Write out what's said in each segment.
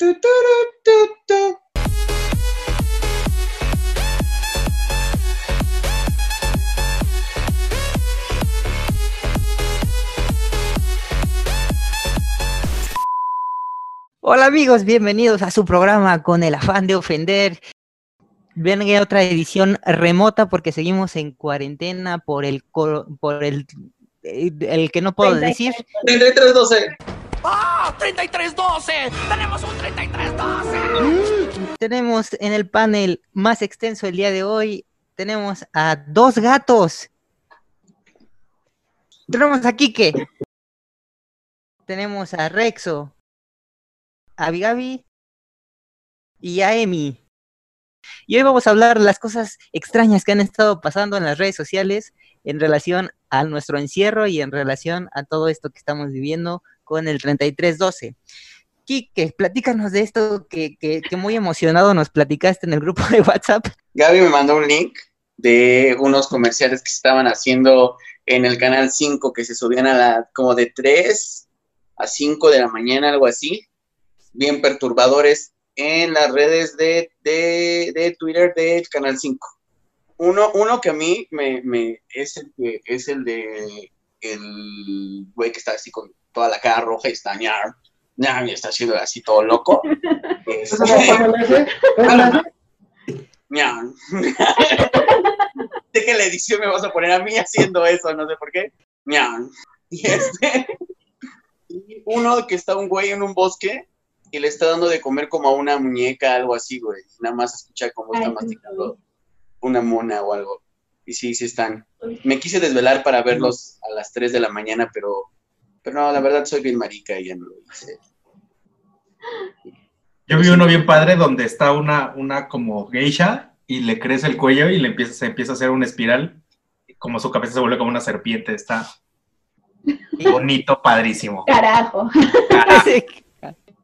tu, turu, tu, tu. Hola amigos, bienvenidos a su programa con el afán de ofender. Ven a otra edición remota porque seguimos en cuarentena por el por el eh, el que no puedo decir. 3312. ¡Ah! ¡3312! ¡Tenemos un 3312! Tenemos en el panel más extenso el día de hoy tenemos a dos gatos. Tenemos a Kike. Tenemos a Rexo, a Vigabi y a Emi. Y hoy vamos a hablar de las cosas extrañas que han estado pasando en las redes sociales en relación a nuestro encierro y en relación a todo esto que estamos viviendo con el 3312. Quique, platícanos de esto que, muy emocionado nos platicaste en el grupo de WhatsApp. Gaby me mandó un link de unos comerciales que estaban haciendo en el canal 5 que se subían a la como de 3 a 5 de la mañana, algo así, bien perturbadores en las redes de, de, de Twitter del canal 5. Uno, uno que a mí me, es el es el de el güey que está así con toda la cara roja y está ñar, ñar, y está haciendo así todo loco. Este, ñar. sé que la edición me vas a poner a mí haciendo eso, no sé por qué. Y este. y uno que está un güey en un bosque y le está dando de comer como a una muñeca, algo así, güey. Nada más escucha cómo está Ay, masticando una mona o algo. Y sí, sí están. Me quise desvelar para verlos a las 3 de la mañana, pero, pero no, la verdad soy bien marica y ya no lo hice. Yo vi uno bien padre donde está una, una como geisha y le crece el cuello y le empieza, se empieza a hacer una espiral, como su cabeza se vuelve como una serpiente, está bonito, padrísimo. Carajo. Carajo.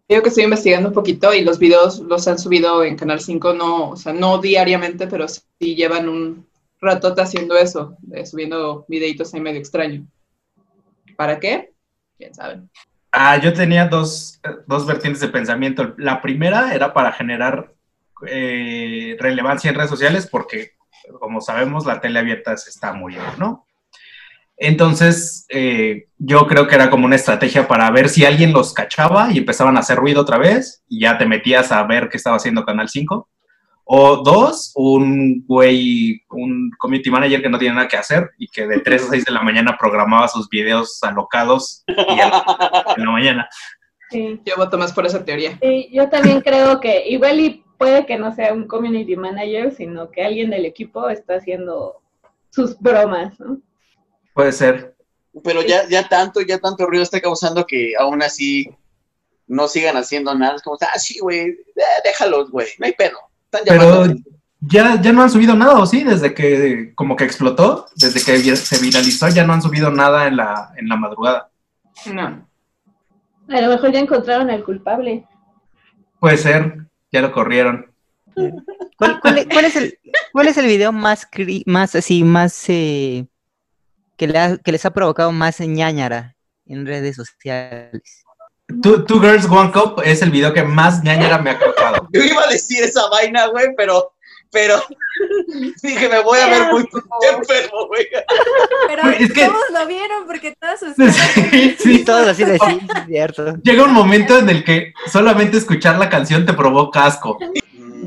Digo que estoy investigando un poquito y los videos los han subido en Canal 5, no, o sea, no diariamente, pero sí llevan un ratote haciendo eso, de subiendo videitos ahí medio extraño. ¿Para qué? ¿Quién sabe? Ah, yo tenía dos, dos vertientes de pensamiento. La primera era para generar eh, relevancia en redes sociales porque, como sabemos, la tele abierta se está muriendo, ¿no? Entonces, eh, yo creo que era como una estrategia para ver si alguien los cachaba y empezaban a hacer ruido otra vez y ya te metías a ver qué estaba haciendo Canal 5. O dos, un güey, un community manager que no tiene nada que hacer y que de 3 a 6 de la mañana programaba sus videos alocados y a la- en la mañana. Sí. Yo voto más por esa teoría. Sí, yo también creo que igual y puede que no sea un community manager, sino que alguien del equipo está haciendo sus bromas, ¿no? Puede ser. Pero ya, ya tanto, ya tanto ruido está causando que aún así no sigan haciendo nada. Es como, ah, sí, güey, eh, déjalos, güey, no hay pedo. Están Pero ya, ya no han subido nada, ¿o sí? Desde que como que explotó, desde que se viralizó, ya no han subido nada en la, en la madrugada. No. A lo mejor ya encontraron al culpable. Puede ser, ya lo corrieron. ¿Cuál, cuál es, cuál es el, cuál es el video más, cri- más así, más eh, que, le ha- que les ha provocado más ñañara en redes sociales? Two, Two Girls One Cup es el video que más ñañera me ha causado. Yo iba a decir esa vaina, güey, pero, pero dije, me voy a ver muy enfermo, güey. Pero es que- todos lo vieron porque todas sus Sí, Sí, sí. todos así de sí, es cierto. Llega un momento en el que solamente escuchar la canción te provoca asco.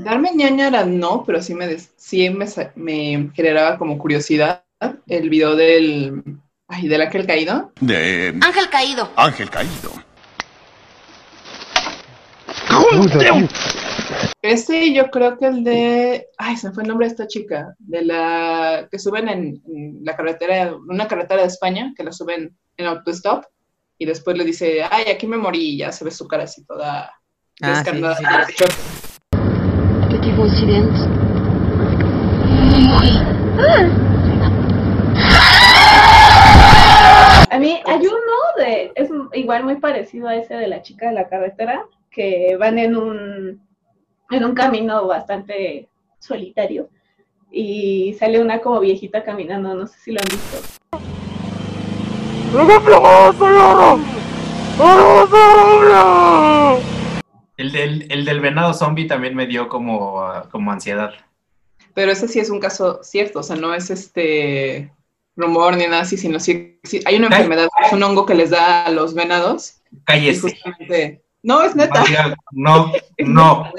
Darme ñañara no, pero sí me, des- sí me, sa- me generaba como curiosidad el video del, ay, del ángel caído. de Ángel caído. Ángel Caído. Ese yo creo que el de, ay, se me fue el nombre de esta chica, de la que suben en, en la carretera, una carretera de España, que la suben en autostop y después le dice, ay, aquí me morí y ya se ve su cara así toda Ah, sí, descarnada. sí. Petit coincidence. A mí hay uno de, es igual muy parecido a ese de la chica de la carretera, que van en un, en un camino bastante solitario y sale una como viejita caminando, no sé si lo han visto. El del, el del venado zombie también me dio como, como ansiedad. Pero ese sí es un caso cierto, o sea, no es este rumor ni nada así, sino sí, sí- hay una enfermedad, es un hongo que les da a los venados. Y Cállese. justamente, no, es neta, No, no,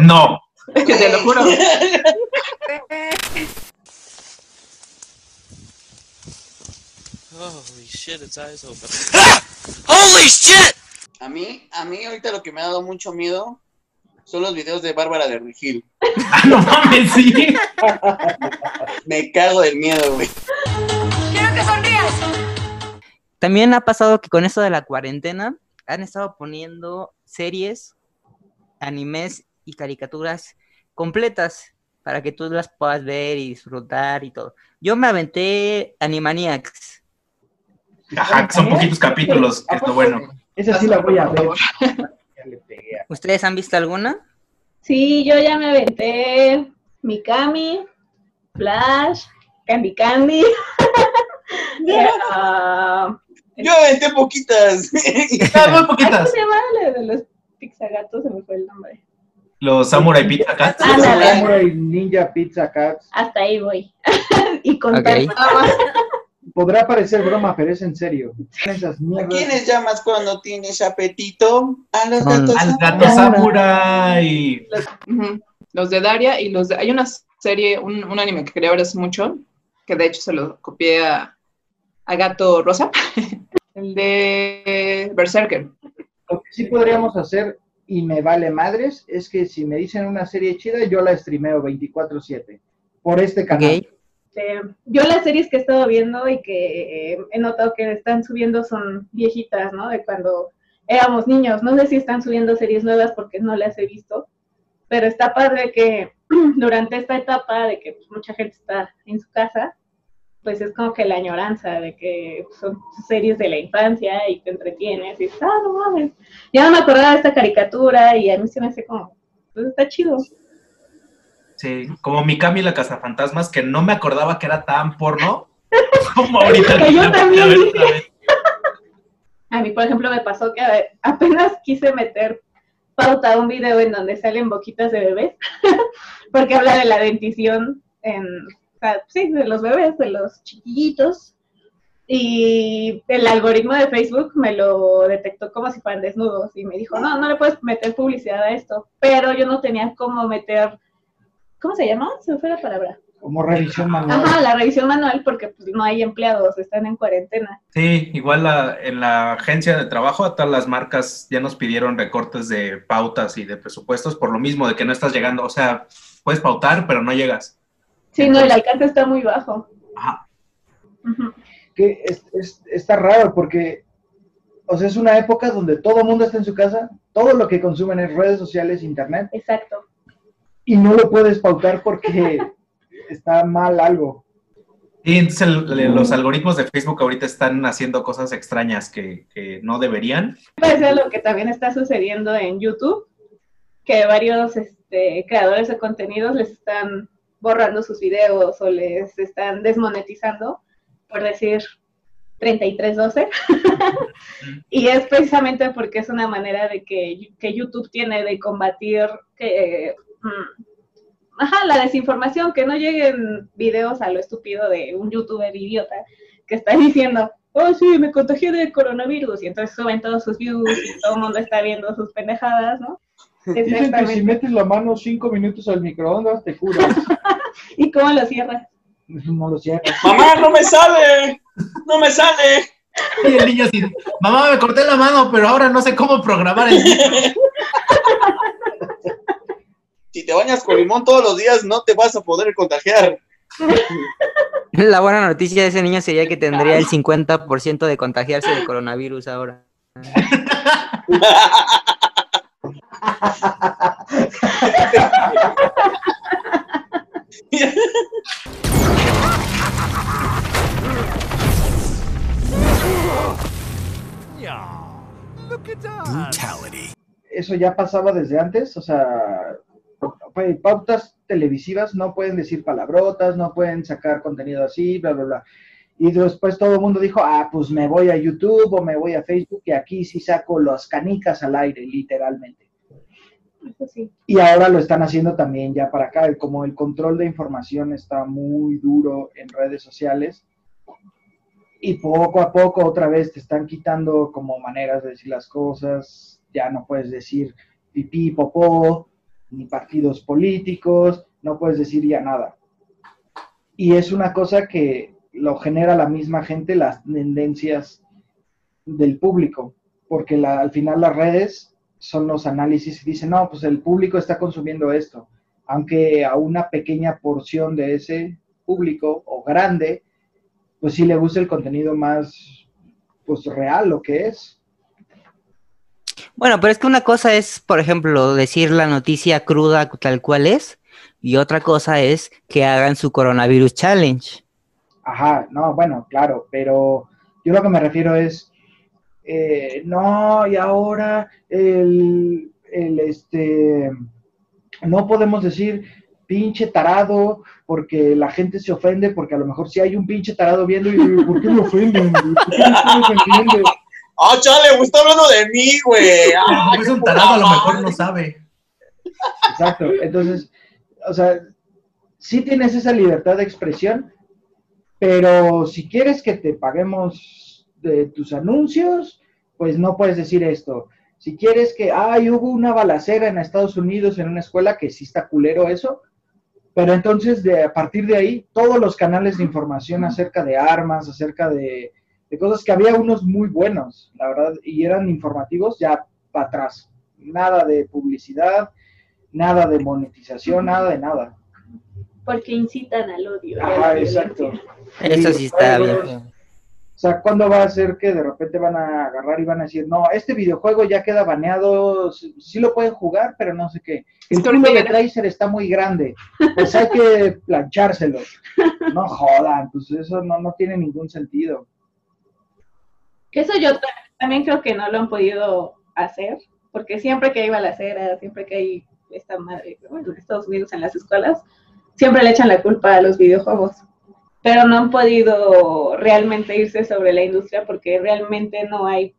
no. te lo juro. Holy shit, its eyes open. Holy shit! A mí, a mí ahorita lo que me ha dado mucho miedo son los videos de Bárbara de Regil. Ah, no mames, sí. Me cago del miedo, güey. ¡Quiero que sonrías! También ha pasado que con esto de la cuarentena han estado poniendo series, animes y caricaturas completas para que tú las puedas ver y disfrutar y todo. Yo me aventé Animaniacs. Ajá, que son poquitos capítulos, que es lo bueno. Esa sí la voy a ver. ¿Ustedes han visto alguna? Sí, yo ya me aventé Mikami, Flash, Candy Candy. Ah, Yo aventé poquitas. Ah, muy ¿Cómo poquitas. se llama la de los pixagatos? Se me fue el nombre. Los Samurai Pizza Cats. Ándale. Samurai Ninja Pizza Cats. Hasta ahí voy. y contar Ok. nada más. Podrá parecer broma, pero es en serio. Esas ¿A quiénes llamas cuando tienes apetito? A los gatos. Al gato Samurai. Los de Daria y los de... Hay una serie, un, un anime que quería ver hace mucho, que de hecho se lo copié a, a Gato Rosa, el de Berserker. Lo que sí podríamos hacer, y me vale madres, es que si me dicen una serie chida, yo la streameo 24-7 por este canal. Yo las series que he estado viendo y que eh, he notado que están subiendo son viejitas, ¿no? De cuando éramos niños. No sé si están subiendo series nuevas porque no las he visto, pero está padre que durante esta etapa de que pues, mucha gente está en su casa, pues es como que la añoranza de que son series de la infancia y te entretienes y ah, no mames. Ya no me acordaba de esta caricatura y a mí se me hace como, pues está chido. Sí, como Mikami la Cazafantasmas, que no me acordaba que era tan porno. Como ahorita. Que yo también dije. A mí, por ejemplo, me pasó que apenas quise meter pauta a un video en donde salen boquitas de bebés, porque habla de la dentición en, sea, sí, de los bebés, de los chiquillitos, y el algoritmo de Facebook me lo detectó como si fueran desnudos y me dijo, no, no le puedes meter publicidad a esto, pero yo no tenía cómo meter, ¿cómo se llama? Se me fue la palabra. Como revisión manual. Ajá, la revisión manual porque pues, no hay empleados, están en cuarentena. Sí, igual la- en la agencia de trabajo, a todas las marcas ya nos pidieron recortes de pautas y de presupuestos por lo mismo, de que no estás llegando. O sea, puedes pautar, pero no llegas. Sí, no, el alcance está muy bajo. Ajá. Ujú. que es- es- está raro porque, o sea, es una época donde todo el mundo está en su casa, todo lo que consumen es redes sociales, internet, Exacto. y no lo puedes pautar porque está mal algo. Y entonces el- los algoritmos de Facebook ahorita están haciendo cosas extrañas que, que no deberían. Parece lo que también está sucediendo en YouTube, que varios este, creadores de contenidos les están borrando sus videos o les están desmonetizando por decir 3312. y es precisamente porque es una manera de que, que YouTube tiene de combatir que, mm, ajá, la desinformación, que no lleguen videos a lo estúpido de un youtuber idiota que está diciendo, oh sí, me contagié de coronavirus, y entonces suben todos sus views y todo el mundo está viendo sus pendejadas, ¿no? Dicen que si metes la mano cinco minutos al microondas, te curas. ¿Y cómo lo cierras? no lo cierras. Mamá, no me sale. No me sale. Y el niño así, mamá, me corté la mano, pero ahora no sé cómo programar el Si te bañas con limón todos los días, no te vas a poder contagiar. La buena noticia de ese niño sería que tendría el 50% de contagiarse de coronavirus ahora. Eso ya pasaba desde antes, o sea, pa- pautas televisivas no pueden decir palabrotas, no pueden sacar contenido así, bla, bla, bla. Y después todo el mundo dijo, ah, pues me voy a YouTube o me voy a Facebook y aquí sí saco las canicas al aire, literalmente. Y ahora lo están haciendo también ya para acá. Como el control de información está muy duro en redes sociales. Y poco a poco otra vez te están quitando como maneras de decir las cosas. Ya no puedes decir pipí, popó, ni partidos políticos. No puedes decir ya nada. Y es una cosa que lo genera la misma gente, las tendencias del público. Porque al final las redes son los análisis y dicen, no, pues el público está consumiendo esto, aunque a una pequeña porción de ese público o grande, pues sí le gusta el contenido más, pues real, lo que es. Bueno, pero es que una cosa es, por ejemplo, decir la noticia cruda tal cual es, y otra cosa es que hagan su coronavirus challenge. Ajá, no, bueno, claro, pero yo lo que me refiero es, eh, no, y ahora el, el, este, no podemos decir pinche tarado porque la gente se ofende, porque a lo mejor si hay un pinche tarado viendo y ¿por qué me ofenden? ¿Por qué me están ofendiendo? ¡Ah, chale! Está hablando de mí, güey. Ah, es un tarado, a lo mejor no sabe. Exacto, entonces, o sea, sí tienes esa libertad de expresión, pero si quieres que te paguemos de tus anuncios, pues no puedes decir esto. Si quieres que, ay, hubo una balacera en Estados Unidos en una escuela, que sí está culero eso, pero entonces de, a partir de ahí, todos los canales de información acerca de armas, acerca de, de cosas que había unos muy buenos, la verdad, y eran informativos, ya para atrás. Nada de publicidad, nada de monetización, nada de nada. Porque incitan al odio. y a Ajá, la exacto. Eso sí está bien. Sea, ¿cuándo va a ser que de repente van a agarrar y van a decir, no, este videojuego ya queda baneado, sí, sí lo pueden jugar, pero no sé qué. El ahorita de Tracer está muy grande, pues hay que planchárselo. No jodan, pues eso no, no tiene ningún sentido. Eso yo ta- también creo que no lo han podido hacer, porque siempre que hay balacera, siempre que hay esta madre, bueno, en Estados Unidos en las escuelas, siempre le echan la culpa a los videojuegos. Pero no han podido realmente irse sobre la industria porque realmente no hay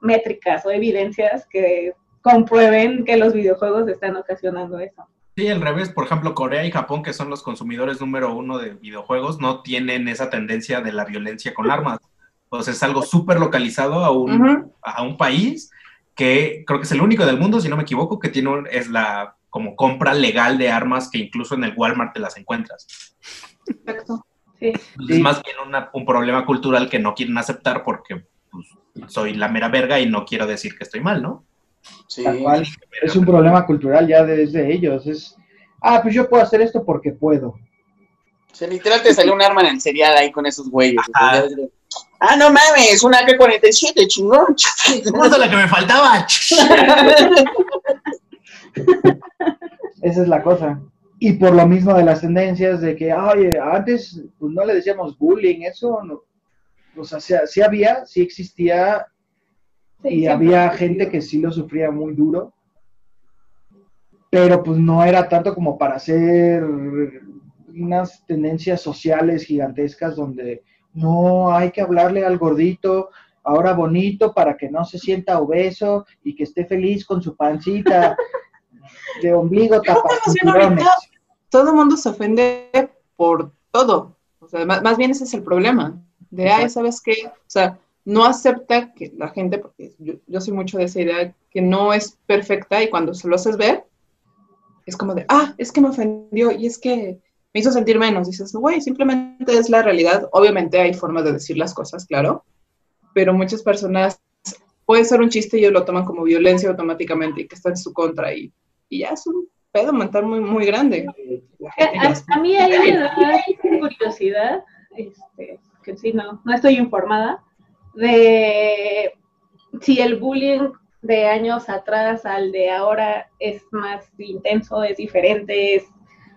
métricas o evidencias que comprueben que los videojuegos están ocasionando eso. Sí, al revés. Por ejemplo, Corea y Japón, que son los consumidores número uno de videojuegos, no tienen esa tendencia de la violencia con armas. Entonces es algo súper localizado a un, a un país que creo que es el único del mundo, si no me equivoco, que tiene un- es la como compra legal de armas que incluso en el Walmart te las encuentras. Exacto. Sí. Sí. Es más bien una- un problema cultural que no quieren aceptar porque pues, soy la mera verga y no quiero decir que estoy mal, ¿no? Sí. Cual. Es un problema cultural ya desde ellos. Es, ah, pues yo puedo hacer esto porque puedo. O sea, literal te salió un arma en el serial ahí con esos güeyes. Ah, no mames, una AK-47, chingón. Esa es la que me faltaba. Esa es la cosa. Y por lo mismo de las tendencias de que, oye, antes pues, no le decíamos bullying, eso no. O sea, sí, sí había, sí existía, Sí, y había ha gente que sí lo sufría muy duro, pero pues no era tanto como para hacer unas tendencias sociales gigantescas donde no hay que hablarle al gordito ahora bonito para que no se sienta obeso y que esté feliz con su pancita de ombligo ¿Qué estamos haciendo tapacinturones. ahorita? Todo el mundo se ofende por todo. O sea, más, más bien ese es el problema. De, ay, ¿sabes qué? O sea, no acepta que la gente, porque yo, yo soy mucho de esa idea, que no es perfecta y cuando se lo haces ver, es como de, ah, es que me ofendió y es que me hizo sentir menos. Dices, güey, simplemente es la realidad. Obviamente hay formas de decir las cosas, claro, pero muchas personas puede ser un chiste y ellos lo toman como violencia automáticamente y que está en su contra y, y ya es un pedo mental muy, muy grande. A, ya- a mí ahí me da curiosidad, este, que sí, no, no estoy informada, de si el bullying de años atrás al de ahora es más intenso, es diferente, es,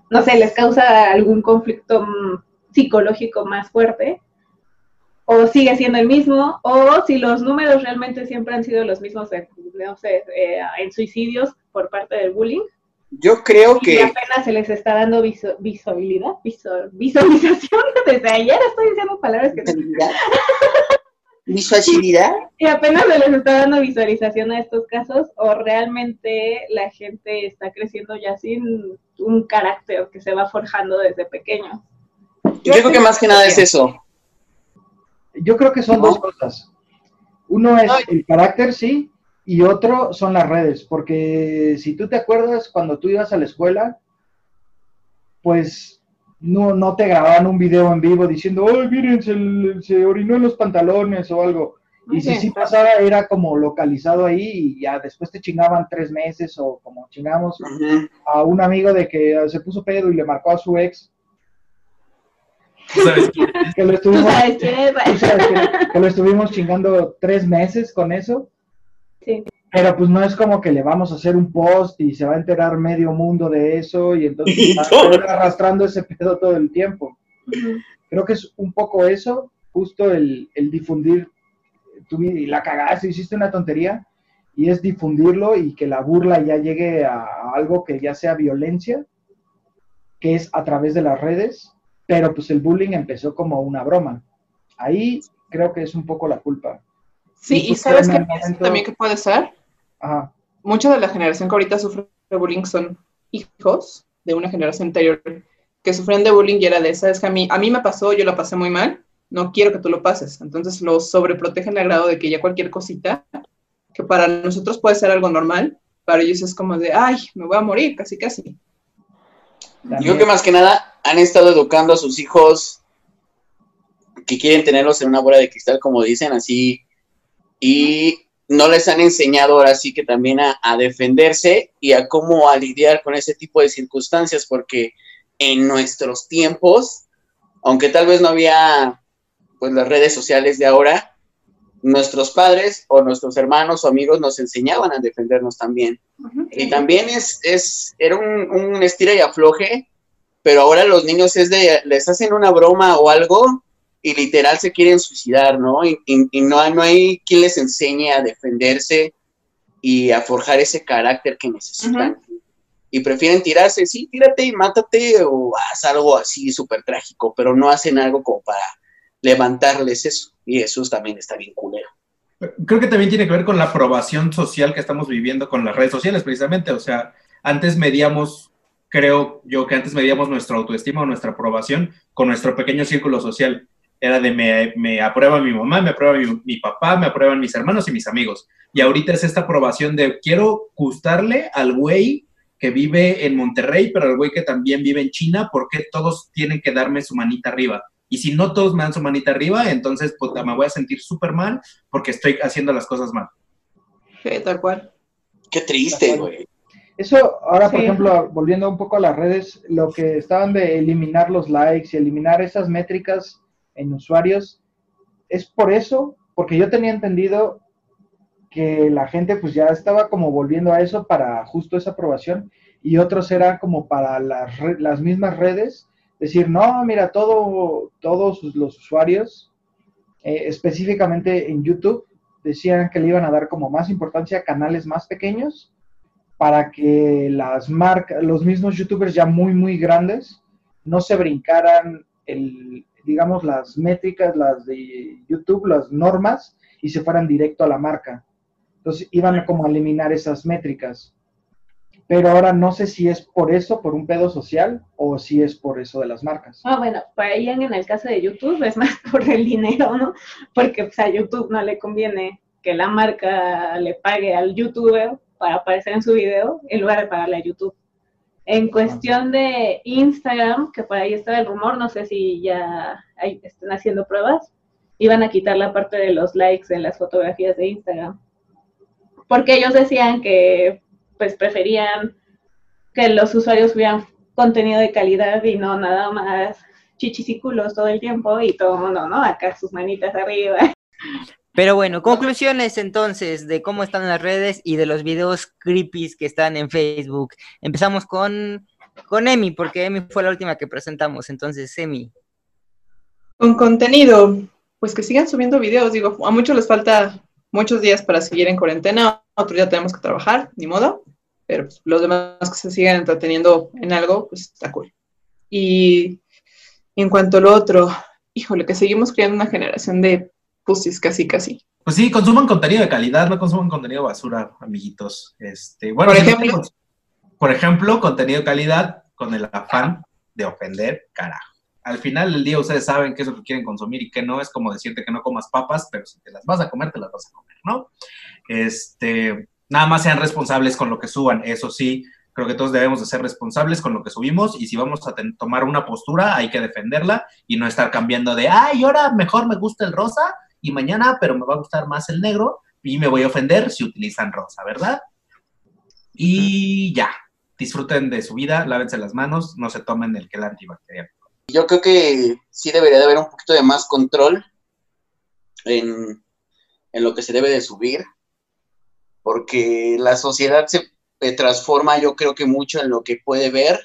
no sé, les causa algún conflicto mm, psicológico más fuerte, o sigue siendo el mismo, o si los números realmente siempre han sido los mismos, en, no sé, eh, en suicidios por parte del bullying, Yo creo y que apenas se les está dando visu- visualidad, visu- visualización desde ayer estoy diciendo palabras que no- ¿Visualidad? Y apenas se les está dando visualización a estos casos o realmente la gente está creciendo ya sin un carácter que se va forjando desde pequeño. Yo creo que más que nada es eso. Yo creo que son dos cosas. Uno es el carácter, sí, y otro son las redes, porque si tú te acuerdas cuando tú ibas a la escuela, pues no, no te grababan un video en vivo diciendo, ¡ay, miren, se, se orinó en los pantalones o algo! Y si sí pasaba, era como localizado ahí y ya después te chingaban tres meses o como chingamos a un amigo de que se puso pedo y le marcó a su ex. ¿Sabes quién? Que lo ¿Tú estuvimos, sabes quién es? tú sabes que- que lo estuvimos chingando tres meses con eso. Sí. Pero pues no es como que le vamos a hacer un post y se va a enterar medio mundo de eso y entonces Y va a todo. estar arrastrando ese pedo todo el tiempo. Creo que es un poco eso, justo el, el difundir, tú vi- la cagaste, hiciste una tontería y es difundirlo y que la burla ya llegue a algo que ya sea violencia, que es a través de las redes, pero pues el bullying empezó como una broma. Ahí creo que es un poco la culpa. Sí, Y y ¿sabes pienso momento- también que puede ser? Ajá. Mucha de la generación que ahorita sufre de bullying son hijos de una generación anterior que sufren de bullying y era de, sabes que a mí, a mí me pasó, yo lo pasé muy mal, no quiero que tú lo pases. Entonces lo sobreprotegen al grado de que ya cualquier cosita, que para nosotros puede ser algo normal, para ellos es como de, ay, me voy a morir, casi, casi. Yo creo que más que nada han estado educando a sus hijos que quieren tenerlos en una bola de cristal, como dicen, así, y no les han enseñado ahora sí que también a, a defenderse y a cómo a lidiar con ese tipo de circunstancias, porque en nuestros tiempos, aunque tal vez no había pues las redes sociales de ahora, nuestros padres o nuestros hermanos o amigos nos enseñaban a defendernos también. Y también es, es era un, un estira y afloje, pero ahora los niños es de, les hacen una broma o algo y literal se quieren suicidar, ¿no? Y, y- y no, hay- no hay quien les enseñe a defenderse y a forjar ese carácter que necesitan. Y prefieren tirarse, sí, tírate y mátate o haz algo así súper trágico, pero no hacen algo como para levantarles eso. Y eso también está bien culero. Creo que también tiene que ver con la aprobación social que estamos viviendo con las redes sociales, precisamente. O sea, antes medíamos, creo yo que antes medíamos nuestra autoestima o nuestra aprobación con nuestro pequeño círculo social. Era de me, me aprueba mi mamá, me aprueba mi, mi papá, me aprueban mis hermanos y mis amigos. Y ahorita es esta aprobación de quiero gustarle al güey que vive en Monterrey, pero al güey que también vive en China, porque todos tienen que darme su manita arriba. Y si no todos me dan su manita arriba, entonces puta, me voy a sentir súper mal porque estoy haciendo las cosas mal. Sí, tal cual. Qué triste, güey. Eso, ahora, por Sí. ejemplo, volviendo un poco a las redes, lo que estaban de eliminar los likes y eliminar esas métricas en usuarios, es por eso, porque yo tenía entendido que la gente pues ya estaba como volviendo a eso para justo esa aprobación y otros eran como para las, las mismas redes, decir, no, mira, todo, todos los usuarios, eh, específicamente en YouTube, decían que le iban a dar como más importancia a canales más pequeños para que las marcas, los mismos youtubers ya muy, muy grandes, no se brincaran el, digamos, las métricas, las de YouTube, las normas, y se fueran directo a la marca. Entonces iban como a eliminar esas métricas. Pero ahora no sé si es por eso, por un pedo social, o si es por eso de las marcas. Ah, bueno, para ahí en el caso de YouTube es más por el dinero, ¿no? Porque pues, a YouTube no le conviene que la marca le pague al youtuber para aparecer en su video en lugar de pagarle a YouTube. En cuestión de Instagram, que por ahí estaba el rumor, no sé si ya están haciendo pruebas, iban a quitar la parte de los likes en las fotografías de Instagram. Porque ellos decían que pues preferían que los usuarios tuvieran contenido de calidad y no nada más chichis y culos todo el tiempo y todo el mundo, ¿no? Acá sus manitas arriba. Pero bueno, conclusiones entonces de cómo están las redes y de los videos creepies que están en Facebook. Empezamos con, con Emi, porque Emi fue la última que presentamos. Entonces, Emi. Con contenido, pues que sigan subiendo videos. Digo, a muchos les falta muchos días para seguir en cuarentena, otros ya tenemos que trabajar, ni modo, pero pues, los demás que se sigan entreteniendo en algo, pues está cool. Y en cuanto a lo otro, híjole, que seguimos creando una generación de pusis, casi, casi. Pues sí, consuman contenido de calidad, no consuman contenido basura, amiguitos. Este, bueno, Por ejemplo. por ejemplo, contenido de calidad con el afán de ofender, carajo. Al final del día ustedes saben qué es lo que quieren consumir y qué no. Es como decirte que no comas papas, pero si te las vas a comer, te las vas a comer, ¿no? Este, nada más sean responsables con lo que suban, eso sí. Creo que todos debemos de ser responsables con lo que subimos y si vamos a tomar una postura hay que defenderla y no estar cambiando de, ay, ahora mejor me gusta el rosa y mañana, pero me va a gustar más el negro y me voy a ofender si utilizan rosa, ¿verdad? Y ya, disfruten de su vida, lávense las manos, no se tomen el gel antibacterial. Yo creo que sí debería de haber un poquito de más control en, en lo que se debe de subir, porque la sociedad se transforma yo creo que mucho en lo que puede ver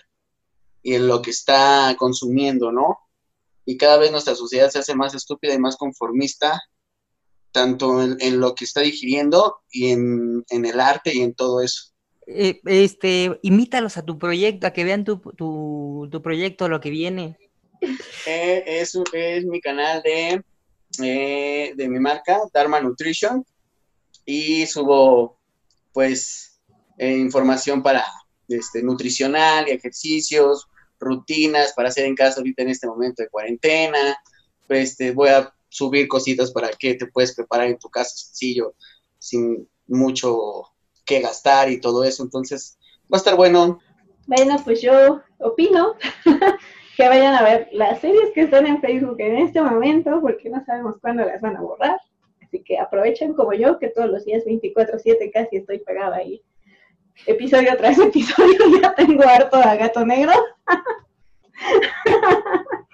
y en lo que está consumiendo, ¿no? Y cada vez nuestra sociedad se hace más estúpida y más conformista, tanto en, en lo que está digiriendo y en, en el arte y en todo eso. Eh, este, imítalos a tu proyecto, a que vean tu, tu, tu proyecto, lo que viene. Eh, es, es mi canal de, eh, de mi marca, Dharma Nutrition, y subo pues eh, información para este, nutricional y ejercicios, rutinas para hacer en casa ahorita en este momento de cuarentena. Este, voy a subir cositas para que te puedes preparar en tu casa sencillo, sin mucho que gastar y todo eso. Entonces, va a estar bueno. Bueno, pues yo opino que vayan a ver las series que están en Facebook en este momento, porque no sabemos cuándo las van a borrar. Así que aprovechen como yo, que todos los días 24/7 casi estoy pegada ahí. Episodio tras episodio, ya tengo harto a gato negro.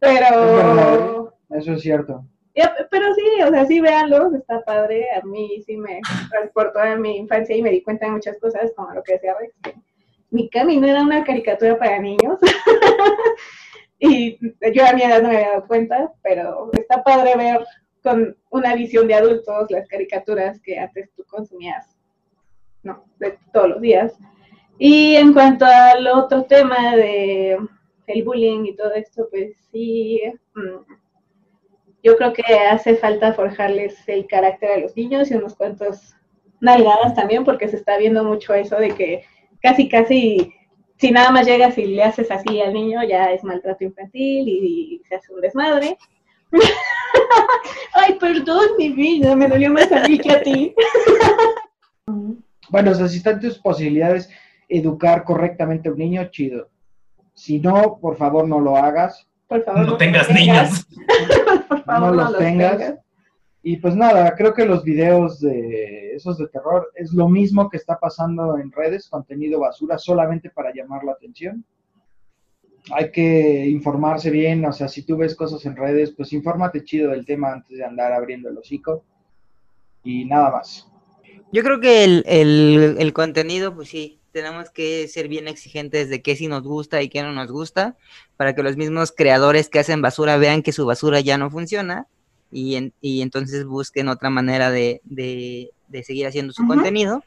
Pero, ¿eh? Eso es cierto. ya, pero sí, o sea, sí véanlos, está padre. A mí sí me transportó a mi infancia y me di cuenta de muchas cosas, como lo que decía Rex, que mi camino era una caricatura para niños. y yo a mi edad no me había dado cuenta, pero está padre ver con una visión de adultos las caricaturas que antes tú consumías, no, de todos los días. Y en cuanto al otro tema de el bullying y todo esto, pues sí, mm, yo creo que hace falta forjarles el carácter a los niños y unos cuantos nalgadas también, porque se está viendo mucho eso de que casi, casi, si nada más llegas y le haces así al niño, ya es maltrato infantil y, se hace un desmadre. Ay, perdón, mi vida, me dolió más a mí que a ti. Bueno, o sea, si están tus posibilidades educar correctamente a un niño, chido. Si no, por favor, no lo hagas. Por favor, No tengas tengas. niños. Por No favor, los tengas. Y pues nada, creo que los videos de esos de terror es lo mismo que está pasando en redes, contenido basura solamente para llamar la atención. Hay que informarse bien, o sea, si tú ves cosas en redes, pues infórmate chido del tema antes de andar abriendo el hocico. Y nada más. Yo creo que el, el, el contenido, pues sí, tenemos que ser bien exigentes de qué sí nos gusta y qué no nos gusta, para que los mismos creadores que hacen basura vean que su basura ya no funciona y, en- y entonces busquen otra manera de, de- de seguir haciendo su contenido.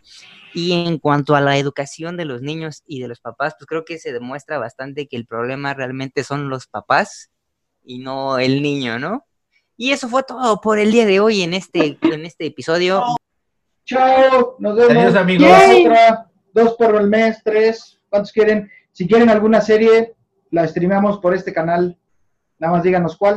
Y en cuanto a la educación de los niños y de los papás, pues creo que se demuestra bastante que el problema realmente son los papás y no el niño, ¿no? Y eso fue todo por el día de hoy en este, en este episodio. Chao, nos vemos. Adiós, amigos. Otra, dos por el mes, tres. ¿Cuántos quieren? Si quieren alguna serie, la streameamos por este canal. Nada más díganos cuál.